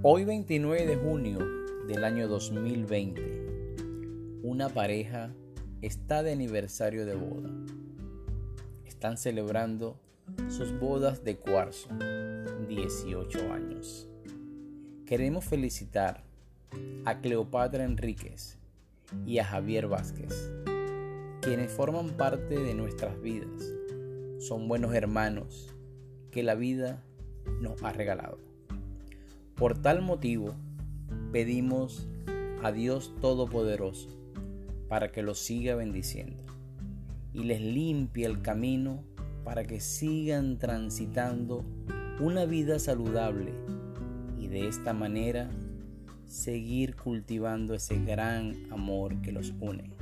Hoy 29 de junio del año 2020, una pareja está de aniversario de boda. Están celebrando sus bodas de cuarzo, 18 años. Queremos felicitar a Cleopatra Enríquez y a Javier Vázquez, quienes forman parte de nuestras vidas. Son buenos hermanos que la vida nos ha regalado. Por tal motivo, pedimos a Dios Todopoderoso para que los siga bendiciendo y les limpie el camino para que sigan transitando una vida saludable y de esta manera seguir cultivando ese gran amor que los une.